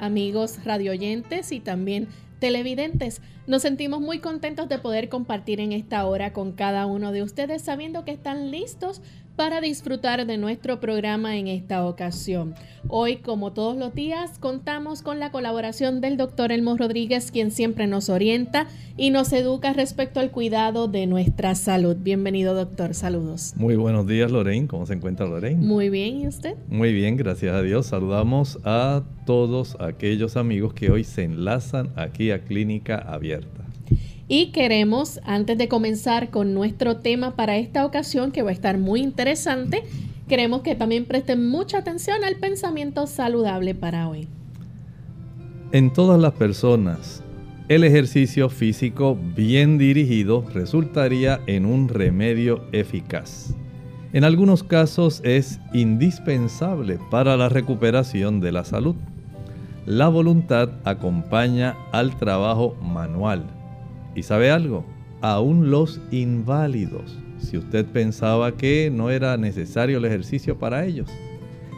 Amigos radioyentes y también televidentes. Nos sentimos muy contentos de poder compartir en esta hora con cada uno de ustedes sabiendo que están listos para disfrutar de nuestro programa en esta ocasión. Hoy, como todos los días, contamos con la colaboración del doctor Elmo Rodríguez, quien siempre nos orienta y nos educa respecto al cuidado de nuestra salud. Bienvenido, doctor. Saludos. Muy buenos días, Lorraine. ¿Cómo se encuentra Lorraine? Muy bien, ¿y usted? Muy bien, gracias a Dios. Saludamos a todos aquellos amigos que hoy se enlazan aquí a Clínica Abierta. Y queremos, antes de comenzar con nuestro tema para esta ocasión, que va a estar muy interesante, queremos que también presten mucha atención al pensamiento saludable para hoy. En todas las personas, el ejercicio físico bien dirigido resultaría en un remedio eficaz. En algunos casos es indispensable para la recuperación de la salud. La voluntad acompaña al trabajo manual y sabe algo, aún los inválidos, si usted pensaba que no era necesario el ejercicio para ellos,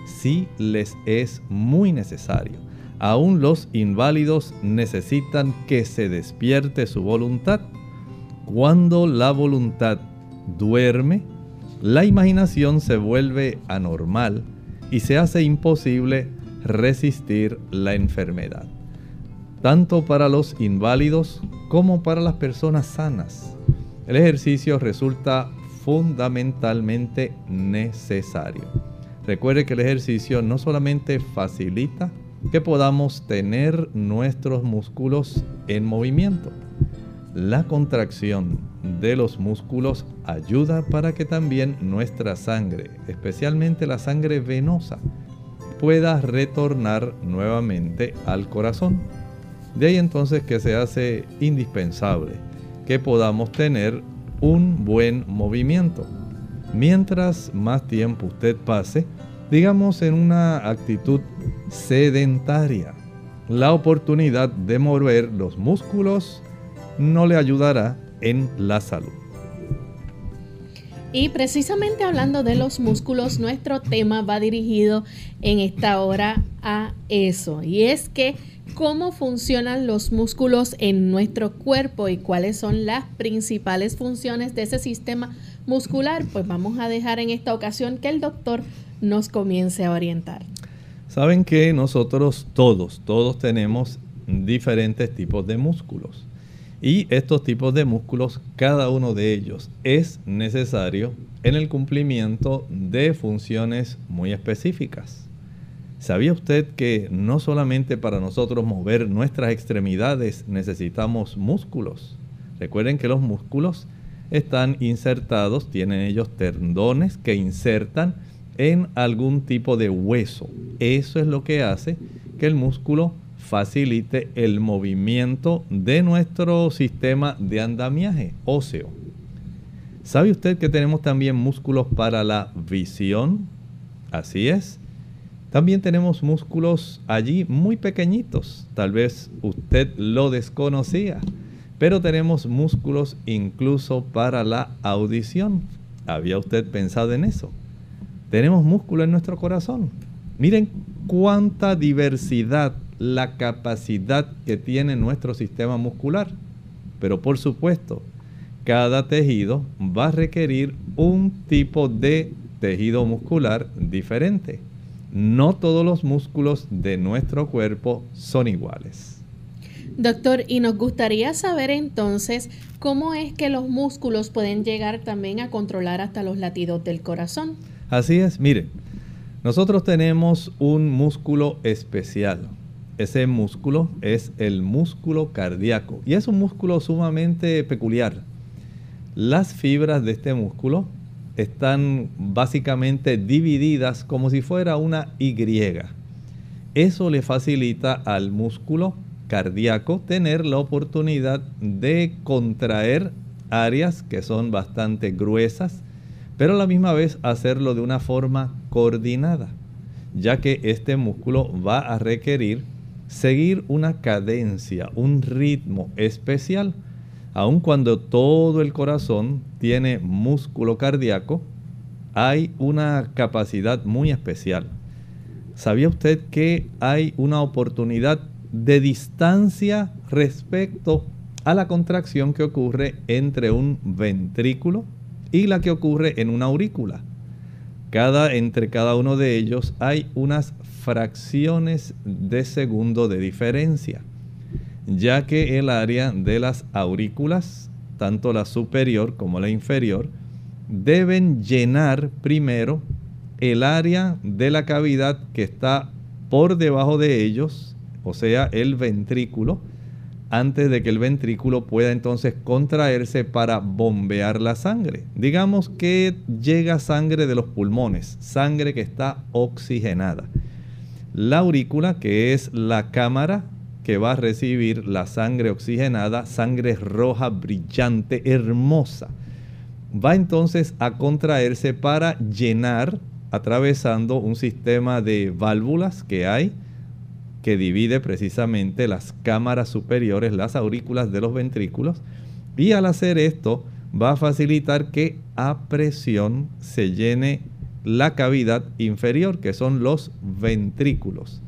sí les es muy necesario. Aún los inválidos necesitan que se despierte su voluntad. Cuando la voluntad duerme, la imaginación se vuelve anormal y se hace imposible resistir la enfermedad tanto para los inválidos como para las personas sanas. El ejercicio resulta fundamentalmente necesario. Recuerde que el ejercicio no solamente facilita que podamos tener nuestros músculos en movimiento, la contracción de los músculos ayuda para que también nuestra sangre, especialmente la sangre venosa, pueda retornar nuevamente al corazón. De ahí entonces que se hace indispensable que podamos tener un buen movimiento. Mientras más tiempo usted pase, digamos en una actitud sedentaria, la oportunidad de mover los músculos no le ayudará en la salud. Y precisamente hablando de los músculos, nuestro tema va dirigido en esta hora a eso. Y es que cómo funcionan los músculos en nuestro cuerpo y cuáles son las principales funciones de ese sistema muscular, pues vamos a dejar en esta ocasión que el doctor nos comience a orientar. Saben que nosotros todos, todos tenemos diferentes tipos de músculos. Y estos tipos de músculos, cada uno de ellos es necesario en el cumplimiento de funciones muy específicas. ¿Sabía usted que no solamente para nosotros mover nuestras extremidades necesitamos músculos? Recuerden que los músculos están insertados, tienen ellos tendones que insertan en algún tipo de hueso. Eso es lo que hace que el músculo facilite el movimiento de nuestro sistema de andamiaje óseo. ¿Sabe usted que tenemos también músculos para la visión? Así es. También tenemos músculos allí muy pequeñitos. Tal vez usted lo desconocía. Pero tenemos músculos incluso para la audición. ¿Había usted pensado en eso? Tenemos músculo en nuestro corazón. Miren cuánta diversidad la capacidad que tiene nuestro sistema muscular. Pero por supuesto, cada tejido va a requerir un tipo de tejido muscular diferente. No todos los músculos de nuestro cuerpo son iguales. Doctor, y nos gustaría saber entonces cómo es que los músculos pueden llegar también a controlar hasta los latidos del corazón. Así es, mire, nosotros tenemos un músculo especial, ese músculo es el músculo cardíaco y es un músculo sumamente peculiar. Las fibras de este músculo están básicamente divididas como si fuera una Y. Eso le facilita al músculo cardíaco tener la oportunidad de contraer áreas que son bastante gruesas, pero a la misma vez hacerlo de una forma coordinada, ya que este músculo va a requerir seguir una cadencia, un ritmo especial, aun cuando todo el corazón tiene músculo cardíaco, hay una capacidad muy especial. ¿Sabía usted que hay una oportunidad de distancia respecto a la contracción que ocurre entre un ventrículo y la que ocurre en una aurícula? Cada, entre cada uno de ellos hay unas fracciones de segundo de diferencia, ya que el área de las aurículas, tanto la superior como la inferior, deben llenar primero el área de la cavidad que está por debajo de ellos, o sea, el ventrículo, antes de que el ventrículo pueda entonces contraerse para bombear la sangre. Digamos que llega sangre de los pulmones, sangre que está oxigenada. La aurícula, que es la cámara que va a recibir la sangre oxigenada, sangre roja, brillante, hermosa, va entonces a contraerse para llenar, atravesando un sistema de válvulas que hay, que divide precisamente las cámaras superiores, las aurículas de los ventrículos, y al hacer esto va a facilitar que a presión se llene la cavidad inferior, que son los ventrículos.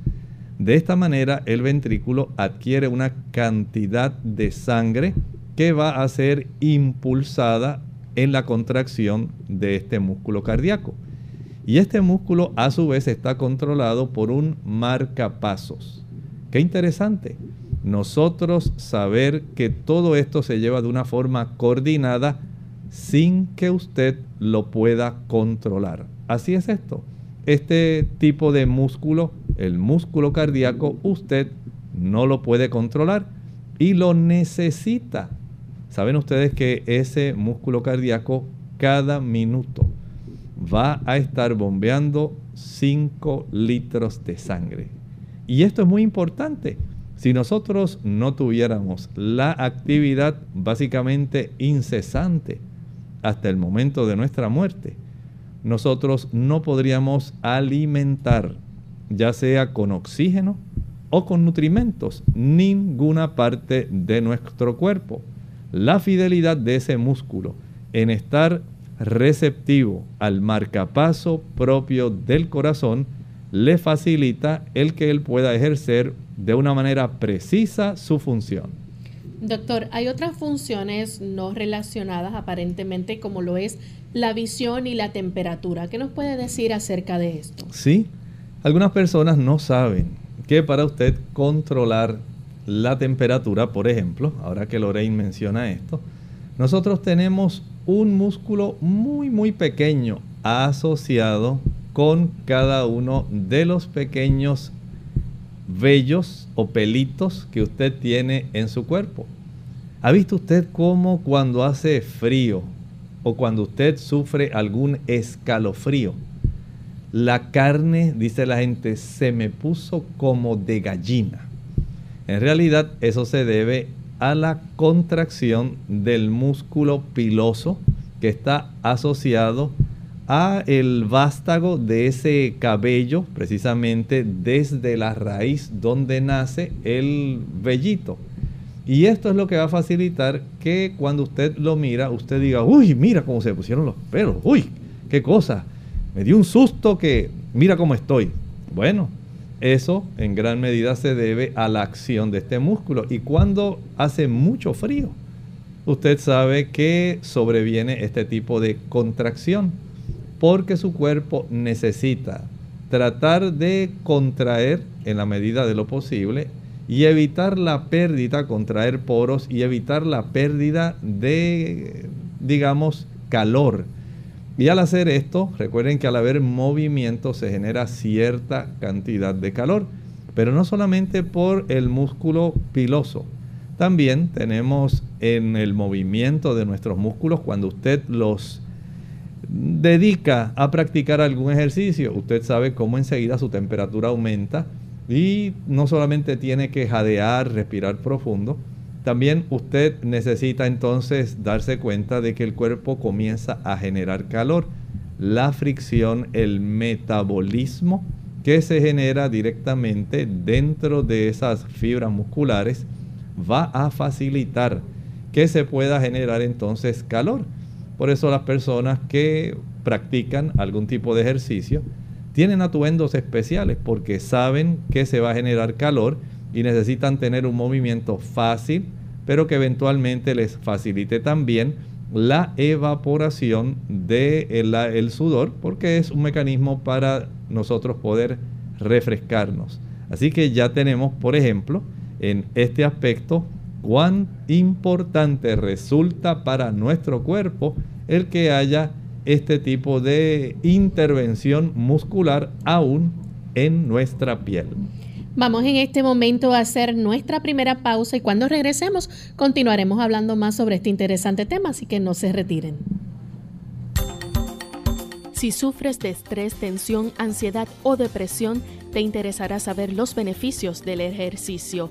De esta manera, el ventrículo adquiere una cantidad de sangre que va a ser impulsada en la contracción de este músculo cardíaco. Y este músculo a su vez está controlado por un marcapasos. Qué interesante. Nosotros saber que todo esto se lleva de una forma coordinada sin que usted lo pueda controlar. Así es esto. Este tipo de músculo, el músculo cardíaco, usted no lo puede controlar y lo necesita. Saben ustedes que ese músculo cardíaco cada minuto va a estar bombeando 5 litros de sangre. Y esto es muy importante. Si nosotros no tuviéramos la actividad básicamente incesante hasta el momento de nuestra muerte, nosotros no podríamos alimentar, ya sea con oxígeno o con nutrimentos, ninguna parte de nuestro cuerpo. La fidelidad de ese músculo en estar receptivo al marcapaso propio del corazón le facilita el que él pueda ejercer de una manera precisa su función. Doctor, hay otras funciones no relacionadas aparentemente como lo es la visión y la temperatura. ¿Qué nos puede decir acerca de esto? Sí, algunas personas no saben que para usted controlar la temperatura, por ejemplo, ahora que Lorraine menciona esto, nosotros tenemos un músculo muy muy pequeño asociado con cada uno de los pequeños vellos o pelitos que usted tiene en su cuerpo. ¿Ha visto usted cómo cuando hace frío o cuando usted sufre algún escalofrío, la carne, dice la gente, se me puso como de gallina? En realidad eso se debe a la contracción del músculo piloso que está asociado a el vástago de ese cabello, precisamente desde la raíz donde nace el vellito. Y esto es lo que va a facilitar que cuando usted lo mira, usted diga, uy, mira cómo se pusieron los pelos, uy, qué cosa, me dio un susto que mira cómo estoy. Bueno, eso en gran medida se debe a la acción de este músculo. Y cuando hace mucho frío, usted sabe que sobreviene este tipo de contracción porque su cuerpo necesita tratar de contraer en la medida de lo posible y evitar la pérdida, contraer poros y evitar la pérdida de, digamos, calor. Y al hacer esto, recuerden que al haber movimiento se genera cierta cantidad de calor, pero no solamente por el músculo piloso. También tenemos en el movimiento de nuestros músculos, cuando usted los dedica a practicar algún ejercicio, usted sabe cómo enseguida su temperatura aumenta y no solamente tiene que jadear, respirar profundo, también usted necesita entonces darse cuenta de que el cuerpo comienza a generar calor. La fricción, el metabolismo que se genera directamente dentro de esas fibras musculares va a facilitar que se pueda generar entonces calor. Por eso las personas que practican algún tipo de ejercicio tienen atuendos especiales porque saben que se va a generar calor y necesitan tener un movimiento fácil, pero que eventualmente les facilite también la evaporación del de el sudor, porque es un mecanismo para nosotros poder refrescarnos. Así que ya tenemos, por ejemplo, en este aspecto cuán importante resulta para nuestro cuerpo el que haya este tipo de intervención muscular aún en nuestra piel. Vamos en este momento a hacer nuestra primera pausa y cuando regresemos continuaremos hablando más sobre este interesante tema, así que no se retiren. Si sufres de estrés, tensión, ansiedad o depresión, te interesará saber los beneficios del ejercicio.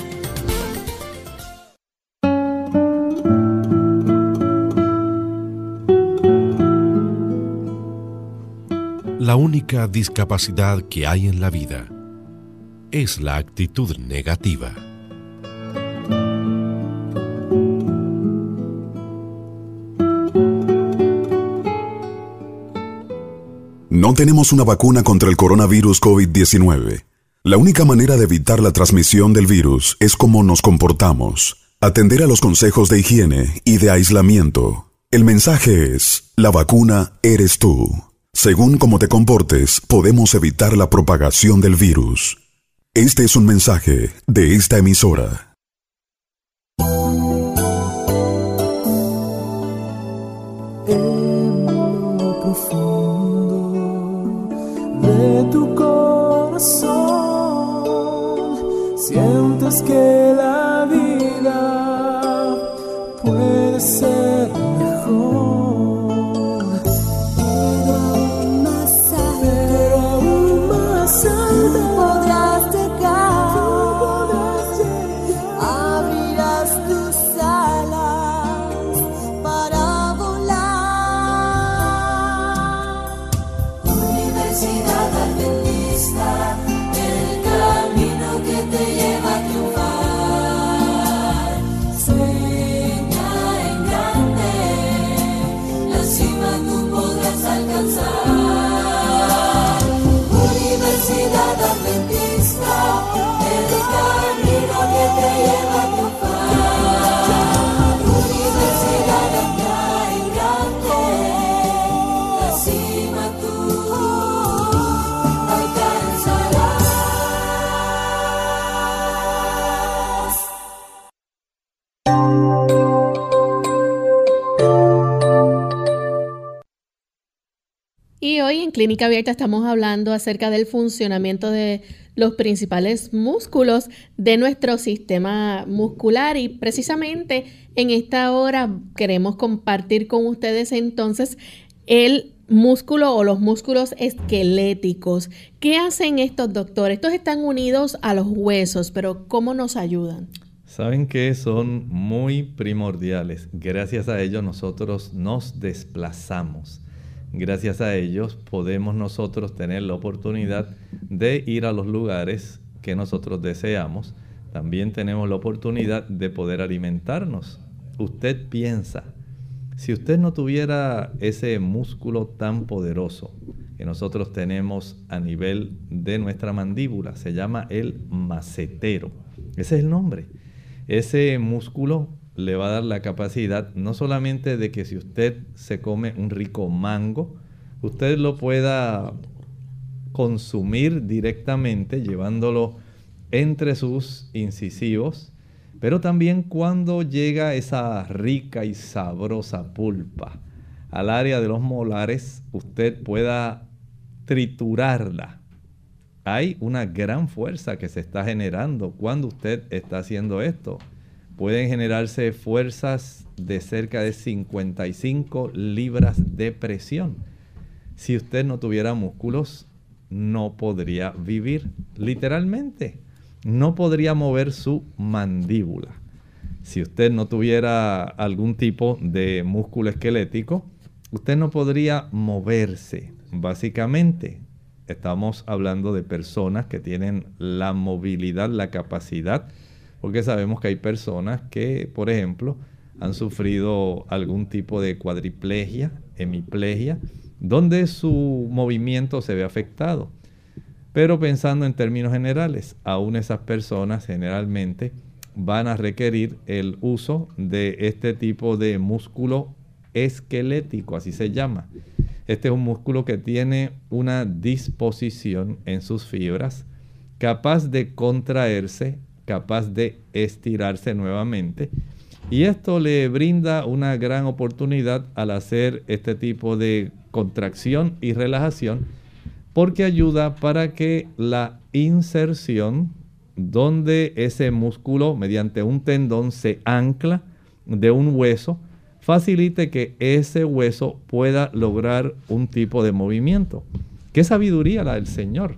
La única discapacidad que hay en la vida es la actitud negativa. No tenemos una vacuna contra el coronavirus COVID-19. La única manera de evitar la transmisión del virus es cómo nos comportamos, atender a los consejos de higiene y de aislamiento. El mensaje es, la vacuna eres tú. Según cómo te comportes, podemos evitar la propagación del virus. Este es un mensaje de esta emisora. En profundo de tu corazón, sientes que la Clínica Abierta estamos hablando acerca del funcionamiento de los principales músculos de nuestro sistema muscular y precisamente en esta hora queremos compartir con ustedes entonces el músculo o los músculos esqueléticos. ¿Qué hacen estos doctores? Estos están unidos a los huesos, pero ¿cómo nos ayudan? Saben que son muy primordiales. Gracias a ellos nosotros nos desplazamos. Gracias a ellos podemos nosotros tener la oportunidad de ir a los lugares que nosotros deseamos. También tenemos la oportunidad de poder alimentarnos. Usted piensa, si usted no tuviera ese músculo tan poderoso que nosotros tenemos a nivel de nuestra mandíbula, se llama el macetero. Ese es el nombre. Ese músculo le va a dar la capacidad no solamente de que si usted se come un rico mango, usted lo pueda consumir directamente llevándolo entre sus incisivos pero también cuando llega esa rica y sabrosa pulpa al área de los molares, usted pueda triturarla. Hay una gran fuerza que se está generando cuando usted está haciendo esto. Pueden generarse fuerzas de cerca de 55 libras de presión. Si usted no tuviera músculos, no podría vivir, literalmente no podría mover su mandíbula. Si usted no tuviera algún tipo de músculo esquelético, usted no podría moverse. Básicamente, estamos hablando de personas que tienen la movilidad, la capacidad, porque sabemos que hay personas que, por ejemplo, han sufrido algún tipo de cuadriplegia, hemiplegia, donde su movimiento se ve afectado. Pero pensando en términos generales, aún esas personas generalmente van a requerir el uso de este tipo de músculo esquelético, así se llama. Este es un músculo que tiene una disposición en sus fibras capaz de contraerse, capaz de estirarse nuevamente. Y esto le brinda una gran oportunidad al hacer este tipo de contracción y relajación porque ayuda para que la inserción donde ese músculo mediante un tendón se ancla de un hueso facilite que ese hueso pueda lograr un tipo de movimiento. Qué sabiduría la del Señor.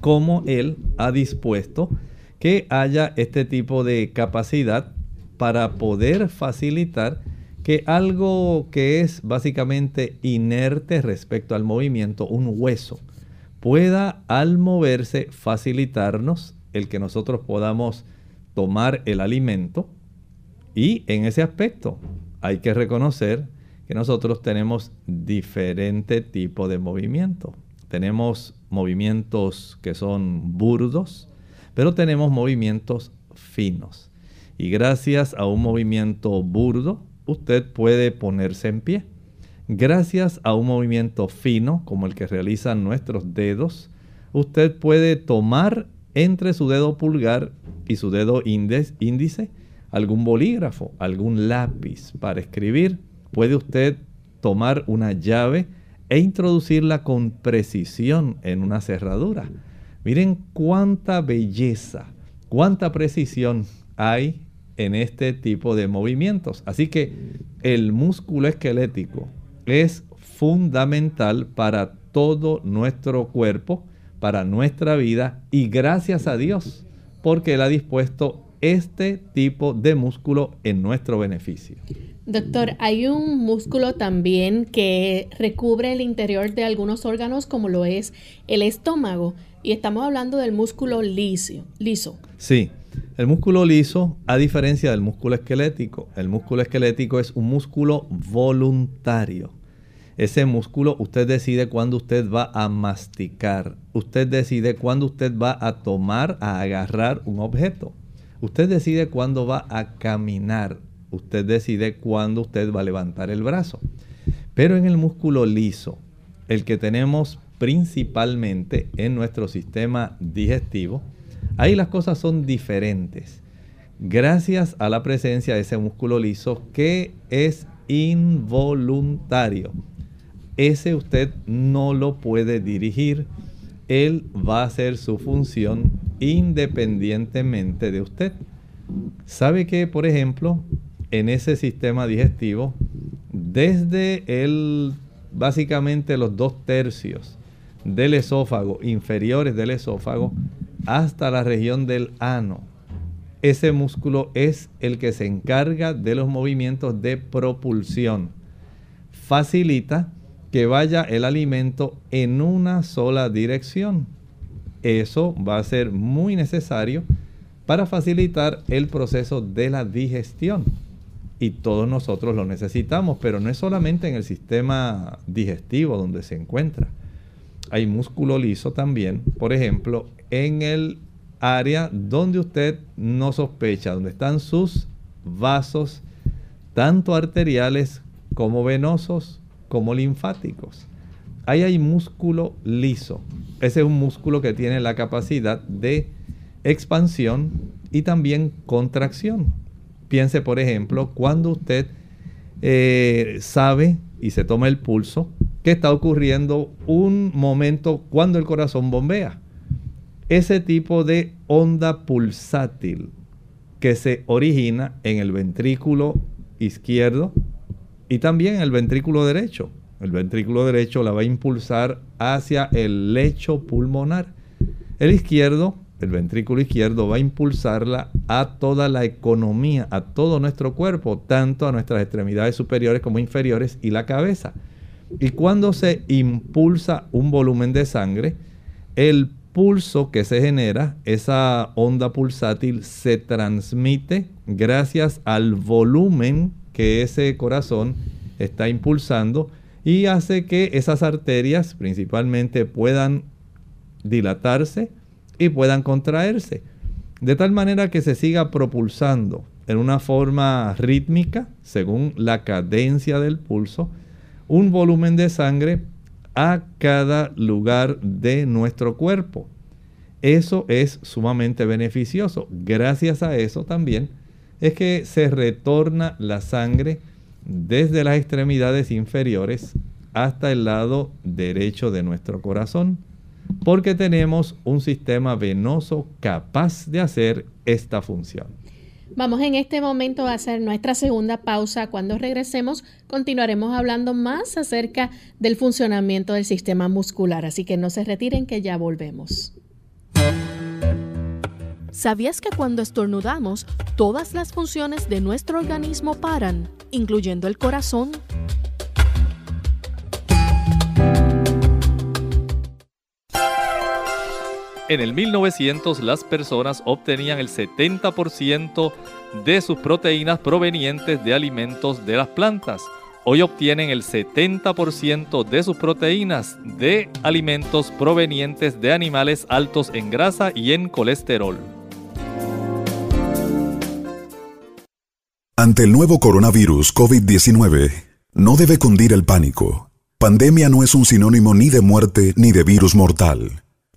Cómo Él ha dispuesto que haya este tipo de capacidad para poder facilitar que algo que es básicamente inerte respecto al movimiento, un hueso, pueda al moverse facilitarnos el que nosotros podamos tomar el alimento y en ese aspecto hay que reconocer que nosotros tenemos diferente tipo de movimiento. Tenemos movimientos que son burdos, pero tenemos movimientos finos. Y gracias a un movimiento burdo, usted puede ponerse en pie. Gracias a un movimiento fino como el que realizan nuestros dedos, usted puede tomar entre su dedo pulgar y su dedo índice algún bolígrafo, algún lápiz para escribir. Puede usted tomar una llave e introducirla con precisión en una cerradura. Miren cuánta belleza, cuánta precisión hay en este tipo de movimientos. Así que el músculo esquelético es fundamental para todo nuestro cuerpo, para nuestra vida y gracias a Dios porque Él ha dispuesto este tipo de músculo en nuestro beneficio. Doctor, hay un músculo también que recubre el interior de algunos órganos como lo es el estómago y estamos hablando del músculo liso. liso. Sí, el músculo liso, a diferencia del músculo esquelético, el músculo esquelético es un músculo voluntario. Ese músculo usted decide cuándo usted va a masticar, usted decide cuándo usted va a tomar, a agarrar un objeto, usted decide cuándo va a caminar, usted decide cuándo usted va a levantar el brazo. Pero en el músculo liso, el que tenemos principalmente en nuestro sistema digestivo, Ahí las cosas son diferentes. Gracias a la presencia de ese músculo liso que es involuntario. ese usted no lo puede dirigir. Él va a hacer su función independientemente de usted. ¿Sabe que, por ejemplo, en ese sistema digestivo, desde el, básicamente los dos tercios del esófago, inferiores del esófago, hasta la región del ano, ese músculo es el que se encarga de los movimientos de propulsión. Facilita que vaya el alimento en una sola dirección. Eso va a ser muy necesario para facilitar el proceso de la digestión. Y todos nosotros lo necesitamos, pero no es solamente en el sistema digestivo donde se encuentra. Hay músculo liso también, por ejemplo, en el área donde usted no sospecha, donde están sus vasos, tanto arteriales como venosos, como linfáticos. Ahí hay músculo liso. Ese es un músculo que tiene la capacidad de expansión y también contracción. Piense, por ejemplo, cuando usted eh, sabe y se toma el pulso, que está ocurriendo un momento cuando el corazón bombea ese tipo de onda pulsátil que se origina en el ventrículo izquierdo y también en el ventrículo derecho. El ventrículo derecho la va a impulsar hacia el lecho pulmonar. El izquierdo, el ventrículo izquierdo va a impulsarla a toda la economía, a todo nuestro cuerpo, tanto a nuestras extremidades superiores como inferiores y la cabeza. Y cuando se impulsa un volumen de sangre, el pulso que se genera, esa onda pulsátil se transmite gracias al volumen que ese corazón está impulsando y hace que esas arterias principalmente puedan dilatarse y puedan contraerse. De tal manera que se siga propulsando en una forma rítmica, según la cadencia del pulso, un volumen de sangre a cada lugar de nuestro cuerpo. Eso es sumamente beneficioso. Gracias a eso también es que se retorna la sangre desde las extremidades inferiores hasta el lado derecho de nuestro corazón, porque tenemos un sistema venoso capaz de hacer esta función. Vamos en este momento a hacer nuestra segunda pausa. Cuando regresemos continuaremos hablando más acerca del funcionamiento del sistema muscular, así que no se retiren que ya volvemos. ¿Sabías que cuando estornudamos, todas las funciones de nuestro organismo paran, incluyendo el corazón? En el 1900 las personas obtenían el 70% de sus proteínas provenientes de alimentos de las plantas. Hoy obtienen el 70% de sus proteínas de alimentos provenientes de animales altos en grasa y en colesterol. Ante el nuevo coronavirus COVID-19, no debe cundir el pánico. Pandemia no es un sinónimo ni de muerte ni de virus mortal.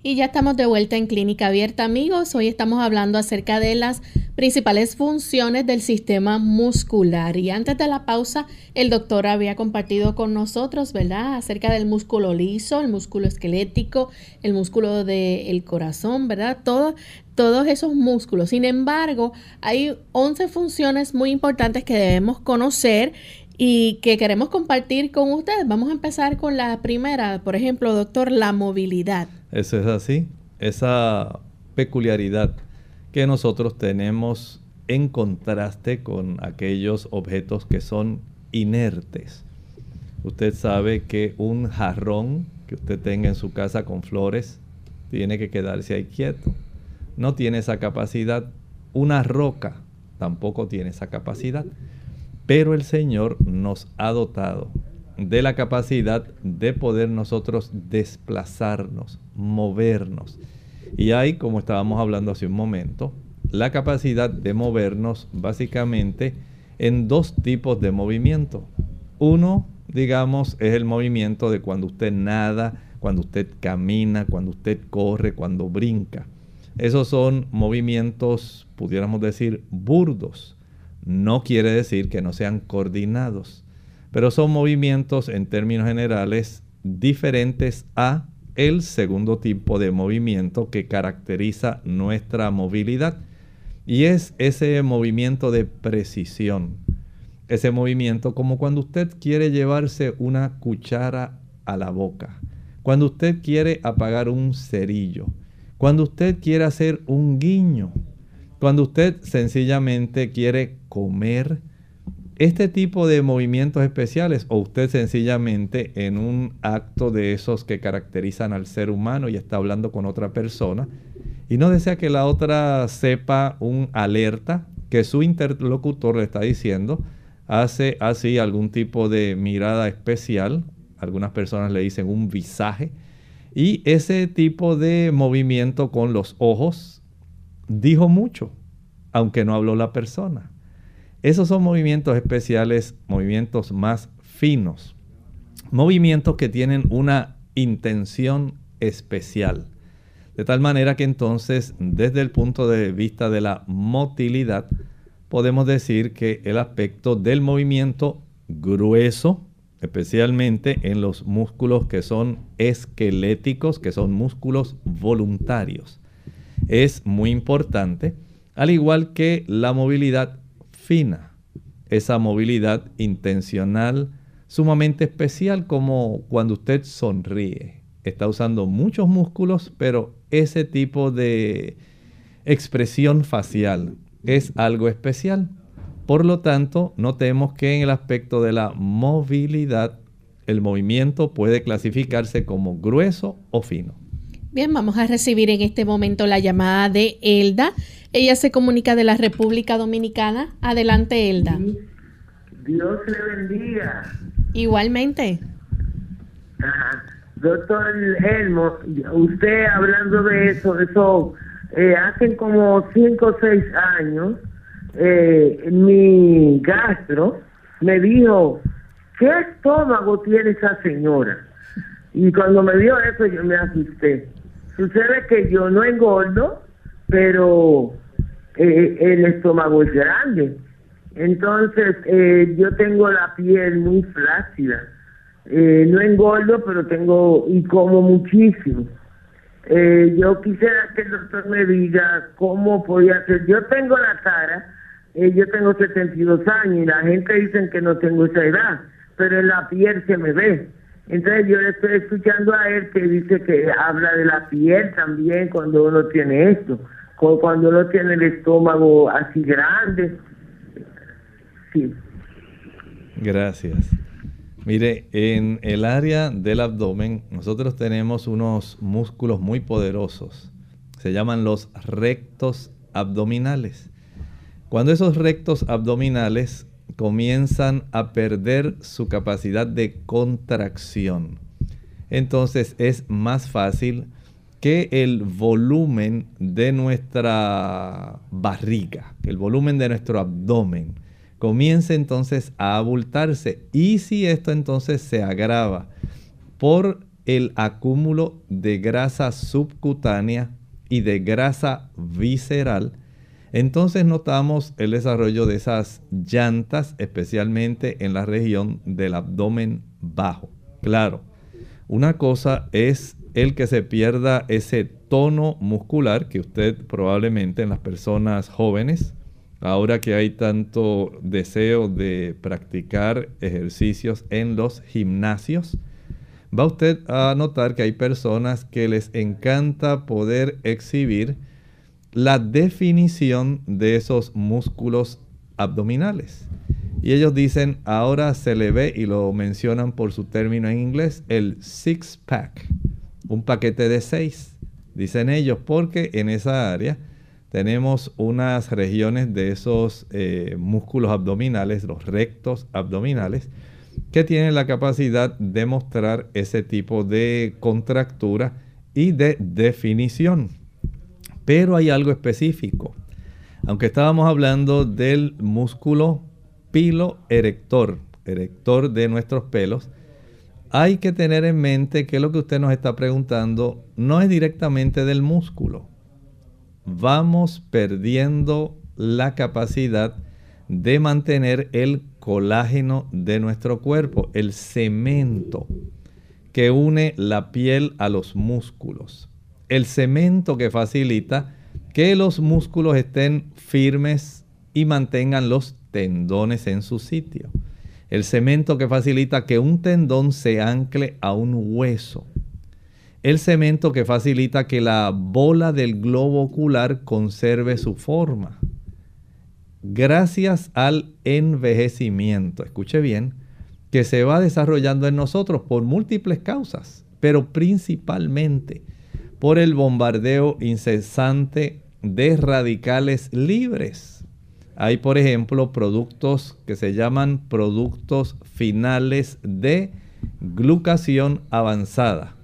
Y ya estamos de vuelta en Clínica Abierta, amigos. Hoy estamos hablando acerca de las principales funciones del sistema muscular. Y antes de la pausa, el doctor había compartido con nosotros, ¿verdad?, acerca del músculo liso, el músculo esquelético, el músculo del corazón, ¿verdad? Todo, todos esos músculos. Sin embargo, hay 11 funciones muy importantes que debemos conocer y que queremos compartir con ustedes. Vamos a empezar con la primera, por ejemplo, doctor, la movilidad. Eso es así, esa peculiaridad que nosotros tenemos en contraste con aquellos objetos que son inertes. Usted sabe que un jarrón que usted tenga en su casa con flores tiene que quedarse ahí quieto. No tiene esa capacidad. Una roca tampoco tiene esa capacidad. Pero el Señor nos ha dotado de la capacidad de poder nosotros desplazarnos, movernos. Y hay, como estábamos hablando hace un momento, la capacidad de movernos básicamente en dos tipos de movimiento. Uno, digamos, es el movimiento de cuando usted nada, cuando usted camina, cuando usted corre, cuando brinca. Esos son movimientos, pudiéramos decir, burdos. No quiere decir que no sean coordinados, pero son movimientos en términos generales diferentes a el segundo tipo de movimiento que caracteriza nuestra movilidad. Y es ese movimiento de precisión. Ese movimiento como cuando usted quiere llevarse una cuchara a la boca. Cuando usted quiere apagar un cerillo. Cuando usted quiere hacer un guiño. Cuando usted sencillamente quiere comer. Este tipo de movimientos especiales o usted sencillamente en un acto de esos que caracterizan al ser humano y está hablando con otra persona, y no desea que la otra sepa un alerta que su interlocutor le está diciendo, hace así algún tipo de mirada especial, algunas personas le dicen un visaje, y ese tipo de movimiento con los ojos dijo mucho, aunque no habló la persona. Esos son movimientos especiales, movimientos más finos, movimientos que tienen una intención especial. De tal manera que entonces, desde el punto de vista de la motilidad, podemos decir que el aspecto del movimiento grueso, especialmente en los músculos que son esqueléticos, que son músculos voluntarios, es muy importante, al igual que la movilidad fina, esa movilidad intencional sumamente especial como cuando usted sonríe. Está usando muchos músculos, pero ese tipo de expresión facial es algo especial. Por lo tanto, notemos que en el aspecto de la movilidad, el movimiento puede clasificarse como grueso o fino. Bien, vamos a recibir en este momento la llamada de Elda. Ella se comunica de la República Dominicana. Adelante, Elda. Dios le bendiga. Igualmente. Ajá. Doctor Elmo, usted hablando de eso, eso, eh, hace como cinco o seis años, eh, mi gastro me dijo, ¿qué estómago tiene esa señora? Y cuando me dio eso yo me asusté. Sucede que yo no engordo, pero eh, el estómago es grande. Entonces eh, yo tengo la piel muy flácida eh, no engordo, pero tengo y como muchísimo. Eh, yo quisiera que el doctor me diga cómo podía hacer. Yo tengo la cara, eh, yo tengo 72 años y la gente dice que no tengo esa edad, pero en la piel se me ve. Entonces yo le estoy escuchando a él que dice que habla de la piel también cuando uno tiene esto, cuando uno tiene el estómago así grande. Sí. Gracias. Mire, en el área del abdomen nosotros tenemos unos músculos muy poderosos. Se llaman los rectos abdominales. Cuando esos rectos abdominales comienzan a perder su capacidad de contracción, entonces es más fácil que el volumen de nuestra barriga, el volumen de nuestro abdomen, comience entonces a abultarse. Y si esto entonces se agrava por el acúmulo de grasa subcutánea y de grasa visceral, entonces notamos el desarrollo de esas llantas, especialmente en la región del abdomen bajo. Claro, una cosa es el que se pierda ese tono muscular que usted probablemente en las personas jóvenes ahora que hay tanto deseo de practicar ejercicios en los gimnasios, va usted a notar que hay personas que les encanta poder exhibir la definición de esos músculos abdominales. Y ellos dicen, ahora se le ve y lo mencionan por su término en inglés, el six pack, un paquete de seis, dicen ellos, porque en esa área tenemos unas regiones de esos eh, músculos abdominales, los rectos abdominales, que tienen la capacidad de mostrar ese tipo de contractura y de definición. Pero hay algo específico. Aunque estábamos hablando del músculo pilo erector, erector de nuestros pelos, hay que tener en mente que lo que usted nos está preguntando no es directamente del músculo. Vamos perdiendo la capacidad de mantener el colágeno de nuestro cuerpo, el cemento que une la piel a los músculos. El cemento que facilita que los músculos estén firmes y mantengan los tendones en su sitio. El cemento que facilita que un tendón se ancle a un hueso. El cemento que facilita que la bola del globo ocular conserve su forma. Gracias al envejecimiento, escuche bien, que se va desarrollando en nosotros por múltiples causas, pero principalmente por el bombardeo incesante de radicales libres hay, por ejemplo, productos que se llaman productos finales de glucación avanzada.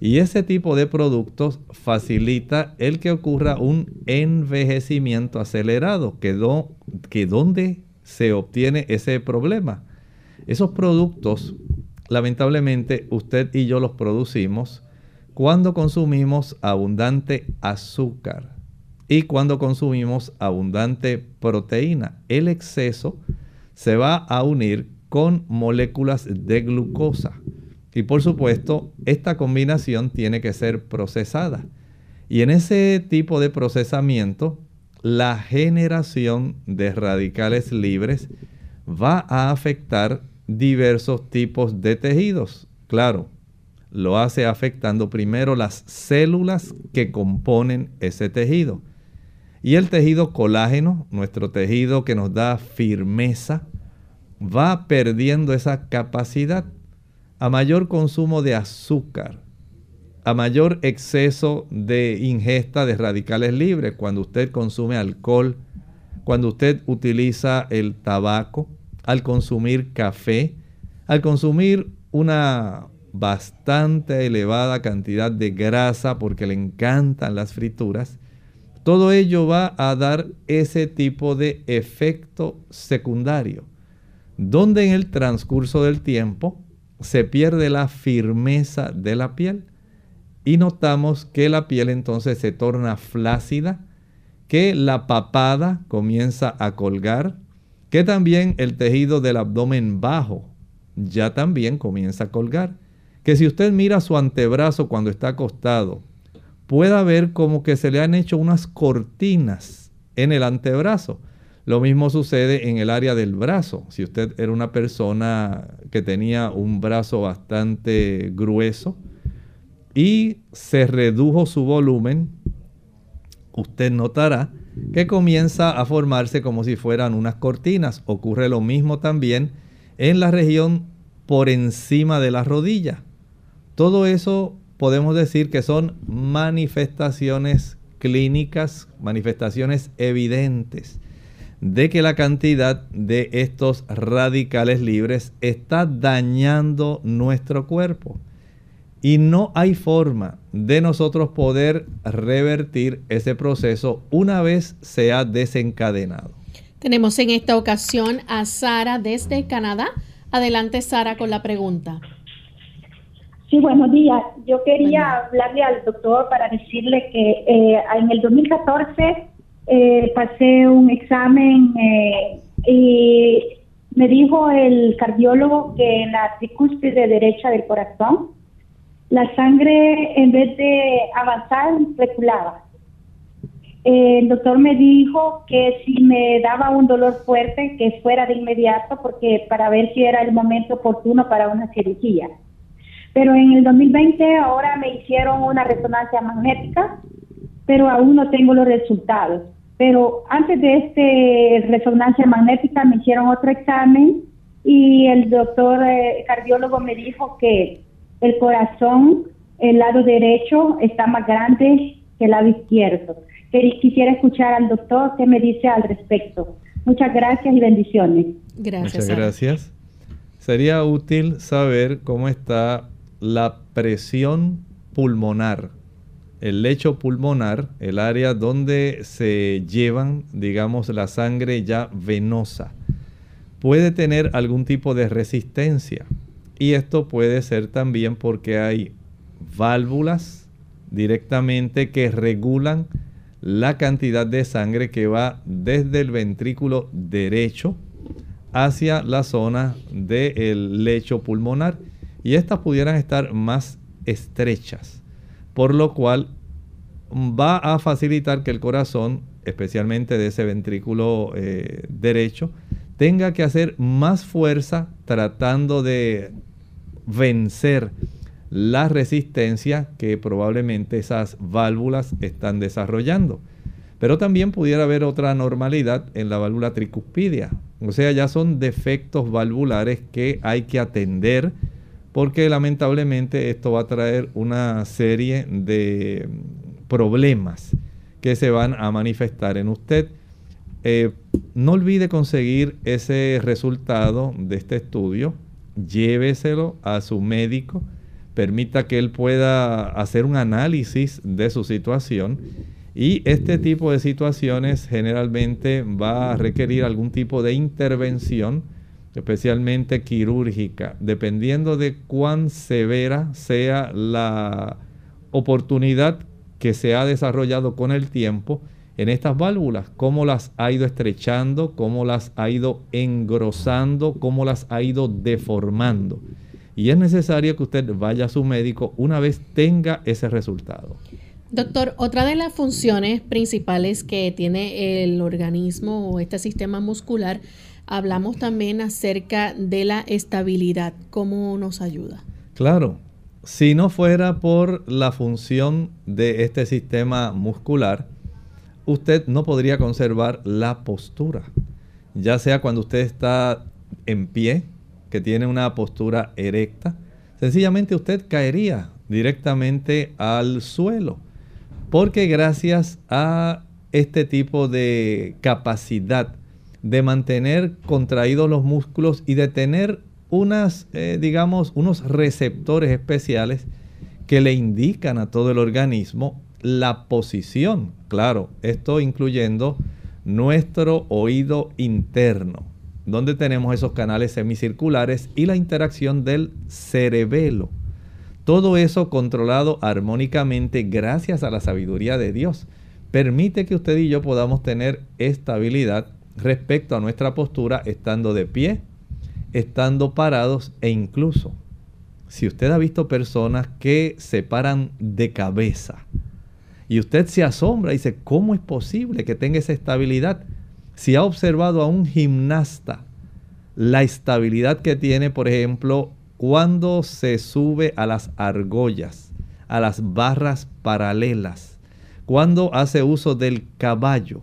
Y ese tipo de productos facilita el que ocurra un envejecimiento acelerado, que, que donde se obtiene ese problema. Esos productos, lamentablemente, usted y yo los producimos cuando consumimos abundante azúcar y cuando consumimos abundante proteína. El exceso se va a unir con moléculas de glucosa. Y por supuesto, esta combinación tiene que ser procesada. Y en ese tipo de procesamiento, la generación de radicales libres va a afectar diversos tipos de tejidos. Claro, lo hace afectando primero las células que componen ese tejido. Y el tejido colágeno, nuestro tejido que nos da firmeza, va perdiendo esa capacidad a mayor consumo de azúcar, a mayor exceso de ingesta de radicales libres, cuando usted consume alcohol, cuando usted utiliza el tabaco, al consumir café, al consumir una bastante elevada cantidad de grasa porque le encantan las frituras, todo ello va a dar ese tipo de efecto secundario, donde en el transcurso del tiempo se pierde la firmeza de la piel y notamos que la piel entonces se torna flácida, que la papada comienza a colgar, que también el tejido del abdomen bajo ya también comienza a colgar, que si usted mira su antebrazo cuando está acostado, pueda ver como que se le han hecho unas cortinas en el antebrazo. Lo mismo sucede en el área del brazo. Si usted era una persona que tenía un brazo bastante grueso y se redujo su volumen, usted notará que comienza a formarse como si fueran unas cortinas. Ocurre lo mismo también en la región por encima de la rodilla. Todo eso podemos decir que son manifestaciones clínicas, manifestaciones evidentes de que la cantidad de estos radicales libres está dañando nuestro cuerpo. Y no hay forma de nosotros poder revertir ese proceso una vez se ha desencadenado. Tenemos en esta ocasión a Sara desde Canadá. Adelante Sara con la pregunta. Sí, buenos días. Yo quería hablarle al doctor para decirle que eh, en el 2014 eh, pasé un examen eh, y me dijo el cardiólogo que en la tricúspide derecha del corazón la sangre en vez de avanzar reculaba. eh, el doctor me dijo que si me daba un dolor fuerte, que fuera de inmediato, porque para ver si era el momento oportuno para una cirugía. Pero en el 2020 ahora me hicieron una resonancia magnética, pero aún no tengo los resultados. Pero antes de este resonancia magnética me hicieron otro examen y el doctor eh, cardiólogo me dijo que el corazón, el lado derecho, está más grande que el lado izquierdo. Quisiera escuchar al doctor qué me dice al respecto. Muchas gracias y bendiciones. Gracias. Muchas gracias. Sería útil saber cómo está la presión pulmonar, el lecho pulmonar, el área donde se llevan, digamos, la sangre ya venosa puede tener algún tipo de resistencia. Y esto puede ser también porque hay válvulas directamente que regulan la cantidad de sangre que va desde el ventrículo derecho hacia la zona del lecho pulmonar. Y estas pudieran estar más estrechas, por lo cual va a facilitar que el corazón, especialmente de ese ventrículo eh, derecho, tenga que hacer más fuerza tratando de vencer la resistencia que probablemente esas válvulas están desarrollando. Pero también pudiera haber otra anormalidad en la válvula tricuspidia. O sea, ya son defectos valvulares que hay que atender porque lamentablemente esto va a traer una serie de problemas que se van a manifestar en usted. Eh, no olvide conseguir ese resultado de este estudio, lléveselo a su médico, permita que él pueda hacer un análisis de su situación y este tipo de situaciones generalmente va a requerir algún tipo de intervención, especialmente quirúrgica, dependiendo de cuán severa sea la oportunidad que se ha desarrollado con el tiempo en estas válvulas, cómo las ha ido estrechando, cómo las ha ido engrosando, cómo las ha ido deformando. Y es necesario que usted vaya a su médico una vez tenga ese resultado. Doctor, otra de las funciones principales que tiene el organismo o este sistema muscular, hablamos también acerca de la estabilidad. ¿Cómo nos ayuda? Claro, si no fuera por la función de este sistema muscular, usted no podría conservar la postura. Ya sea cuando usted está en pie, que tiene una postura erecta, sencillamente usted caería directamente al suelo. Porque gracias a este tipo de capacidad de mantener contraídos los músculos y de tener unas, eh, digamos, unos receptores especiales que le indican a todo el organismo la posición, claro, esto incluyendo nuestro oído interno, donde tenemos esos canales semicirculares y la interacción del cerebelo. Todo eso controlado armónicamente gracias a la sabiduría de Dios. Permite que usted y yo podamos tener estabilidad respecto a nuestra postura estando de pie, estando parados e incluso si usted ha visto personas que se paran de cabeza, y usted se asombra y dice, ¿cómo es posible que tenga esa estabilidad? Si ha observado a un gimnasta, la estabilidad que tiene, por ejemplo, cuando se sube a las argollas, a las barras paralelas, cuando hace uso del caballo,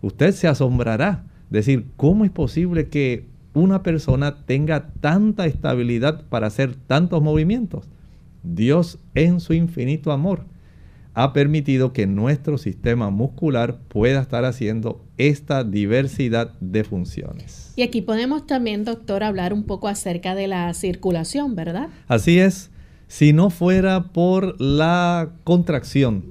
usted se asombrará. Decir, ¿cómo es posible que una persona tenga tanta estabilidad para hacer tantos movimientos? Dios en su infinito amor ha permitido que nuestro sistema muscular pueda estar haciendo esta diversidad de funciones. Y aquí podemos también, doctor, hablar un poco acerca de la circulación, ¿verdad? Así es. Si no fuera por la contracción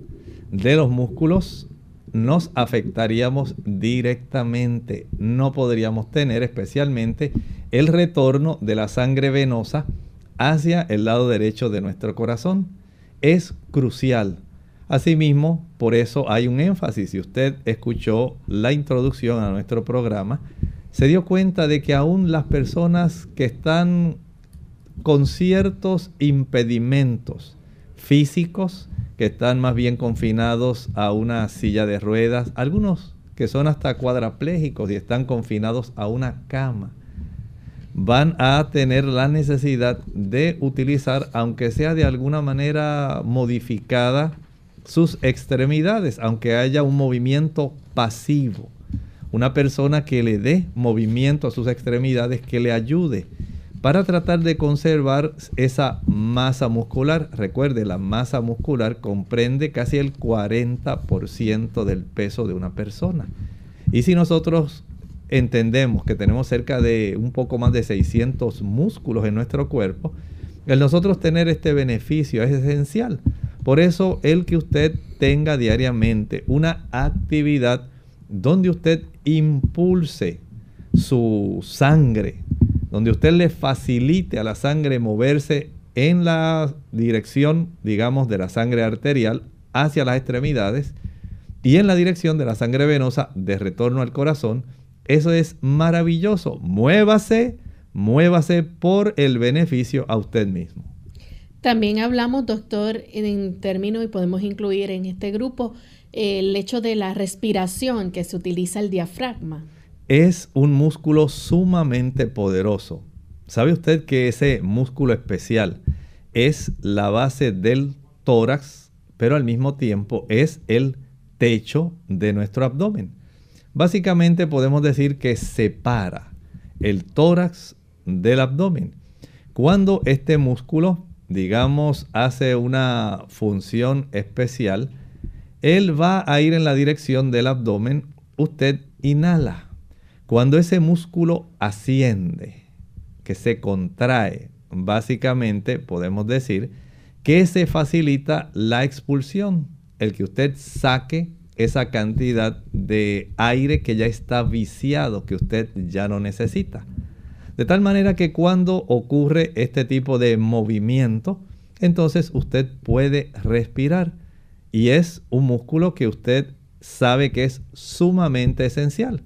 de los músculos, nos afectaríamos directamente. No podríamos tener especialmente el retorno de la sangre venosa hacia el lado derecho de nuestro corazón. Es crucial Asimismo, por eso hay un énfasis. Si usted escuchó la introducción a nuestro programa, se dio cuenta de que aún las personas que están con ciertos impedimentos físicos que están más bien confinados a una silla de ruedas, algunos que son hasta cuadraplégicos y están confinados a una cama, van a tener la necesidad de utilizar, aunque sea de alguna manera modificada, sus extremidades, aunque haya un movimiento pasivo. Una persona que le dé movimiento a sus extremidades, que le ayude para tratar de conservar esa masa muscular. Recuerde, la masa muscular comprende casi el 40% del peso de una persona. Y si nosotros entendemos que tenemos cerca de un poco más de 600 músculos en nuestro cuerpo, el nosotros tener este beneficio es esencial. Por eso el que usted tenga diariamente una actividad donde usted impulse su sangre, donde usted le facilite a la sangre moverse en la dirección, digamos, de la sangre arterial hacia las extremidades y en la dirección de la sangre venosa de retorno al corazón. Eso es maravilloso. Muévase, muévase por el beneficio a usted mismo. También hablamos, doctor, en términos, y podemos incluir en este grupo, el hecho de la respiración que se utiliza el diafragma. Es un músculo sumamente poderoso. ¿Sabe usted que ese músculo especial es la base del tórax, pero al mismo tiempo es el techo de nuestro abdomen? Básicamente podemos decir que separa el tórax del abdomen. Cuando este músculo digamos, hace una función especial, él va a ir en la dirección del abdomen, usted inhala. Cuando ese músculo asciende, que se contrae, básicamente podemos decir que se facilita la expulsión, el que usted saque esa cantidad de aire que ya está viciado, que usted ya no necesita. De tal manera que cuando ocurre este tipo de movimiento, entonces usted puede respirar. Y es un músculo que usted sabe que es sumamente esencial.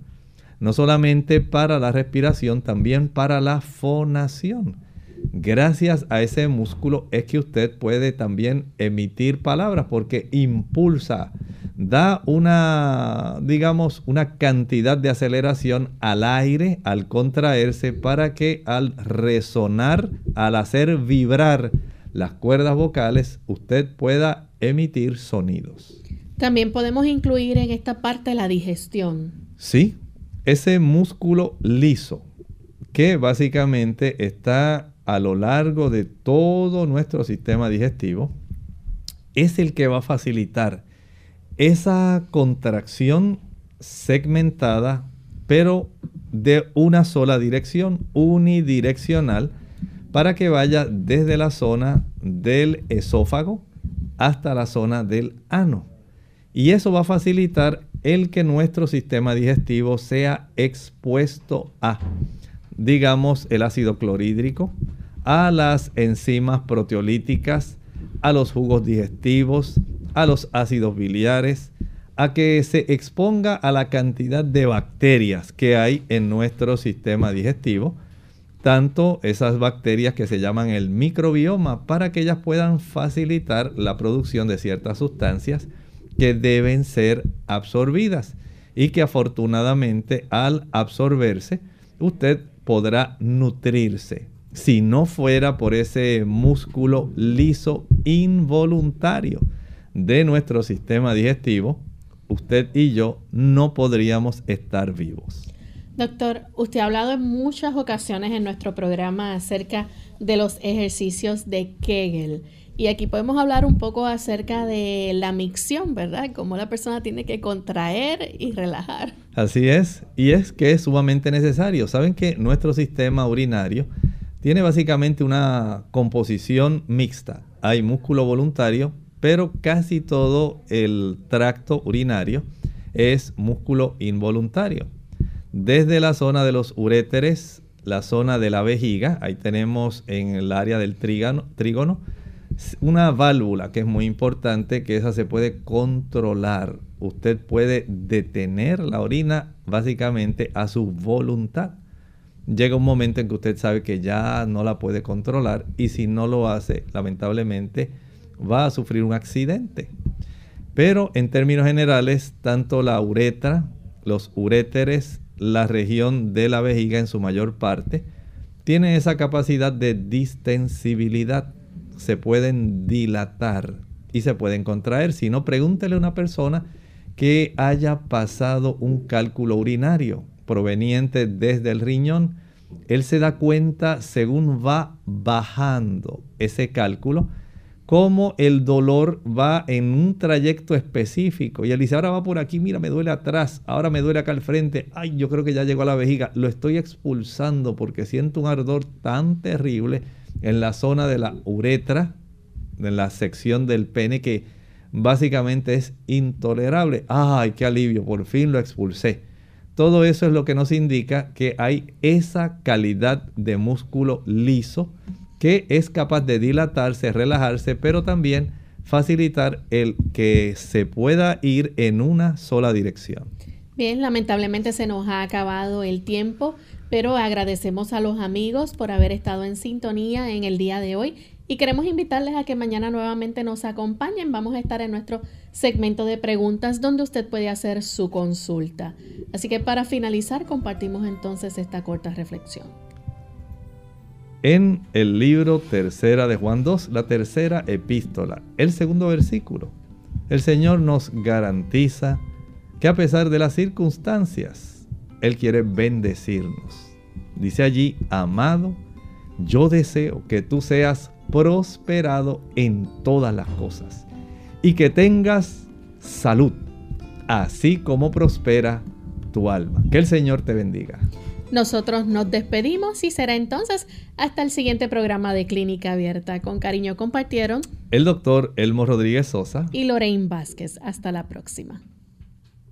No solamente para la respiración, también para la fonación. Gracias a ese músculo es que usted puede también emitir palabras porque impulsa da una, digamos, una cantidad de aceleración al aire al contraerse para que al resonar, al hacer vibrar las cuerdas vocales, usted pueda emitir sonidos. También podemos incluir en esta parte la digestión. Sí, ese músculo liso que básicamente está a lo largo de todo nuestro sistema digestivo, es el que va a facilitar esa contracción segmentada, pero de una sola dirección, unidireccional, para que vaya desde la zona del esófago hasta la zona del ano. Y eso va a facilitar el que nuestro sistema digestivo sea expuesto a, digamos, el ácido clorhídrico, a las enzimas proteolíticas, a los jugos digestivos, a los ácidos biliares, a que se exponga a la cantidad de bacterias que hay en nuestro sistema digestivo, tanto esas bacterias que se llaman el microbioma, para que ellas puedan facilitar la producción de ciertas sustancias que deben ser absorbidas y que afortunadamente al absorberse usted podrá nutrirse. Si no fuera por ese músculo liso involuntario, de nuestro sistema digestivo, usted y yo no podríamos estar vivos. Doctor, usted ha hablado en muchas ocasiones en nuestro programa acerca de los ejercicios de Kegel. Y aquí podemos hablar un poco acerca de la micción, ¿verdad? Cómo la persona tiene que contraer y relajar. Así es, y es que es sumamente necesario. Saben que nuestro sistema urinario tiene básicamente una composición mixta. Hay músculo voluntario pero casi todo el tracto urinario es músculo involuntario. Desde la zona de los uréteres, la zona de la vejiga, ahí tenemos en el área del trígono, una válvula que es muy importante, que esa se puede controlar. Usted puede detener la orina básicamente a su voluntad. Llega un momento en que usted sabe que ya no la puede controlar y si no lo hace, lamentablemente, va a sufrir un accidente. Pero en términos generales, tanto la uretra, los uréteres, la región de la vejiga en su mayor parte, tienen esa capacidad de distensibilidad. Se pueden dilatar y se pueden contraer. Si no, pregúntele a una persona que haya pasado un cálculo urinario proveniente desde el riñón. Él se da cuenta según va bajando ese cálculo cómo el dolor va en un trayecto específico. Y él dice, ahora va por aquí, mira, me duele atrás, ahora me duele acá al frente, ay, yo creo que ya llegó a la vejiga, lo estoy expulsando porque siento un ardor tan terrible en la zona de la uretra, en la sección del pene que básicamente es intolerable. Ay, qué alivio, por fin lo expulsé. Todo eso es lo que nos indica que hay esa calidad de músculo liso que es capaz de dilatarse, relajarse, pero también facilitar el que se pueda ir en una sola dirección. Bien, lamentablemente se nos ha acabado el tiempo, pero agradecemos a los amigos por haber estado en sintonía en el día de hoy y queremos invitarles a que mañana nuevamente nos acompañen. Vamos a estar en nuestro segmento de preguntas donde usted puede hacer su consulta. Así que para finalizar compartimos entonces esta corta reflexión en el libro tercera de Juan 2, la tercera epístola, el segundo versículo. El Señor nos garantiza que a pesar de las circunstancias, Él quiere bendecirnos. Dice allí, amado, yo deseo que tú seas prosperado en todas las cosas y que tengas salud, así como prospera tu alma. Que el Señor te bendiga. Nosotros nos despedimos y será entonces hasta el siguiente programa de Clínica Abierta. Con cariño compartieron el doctor Elmo Rodríguez Sosa y Lorraine Vázquez. Hasta la próxima.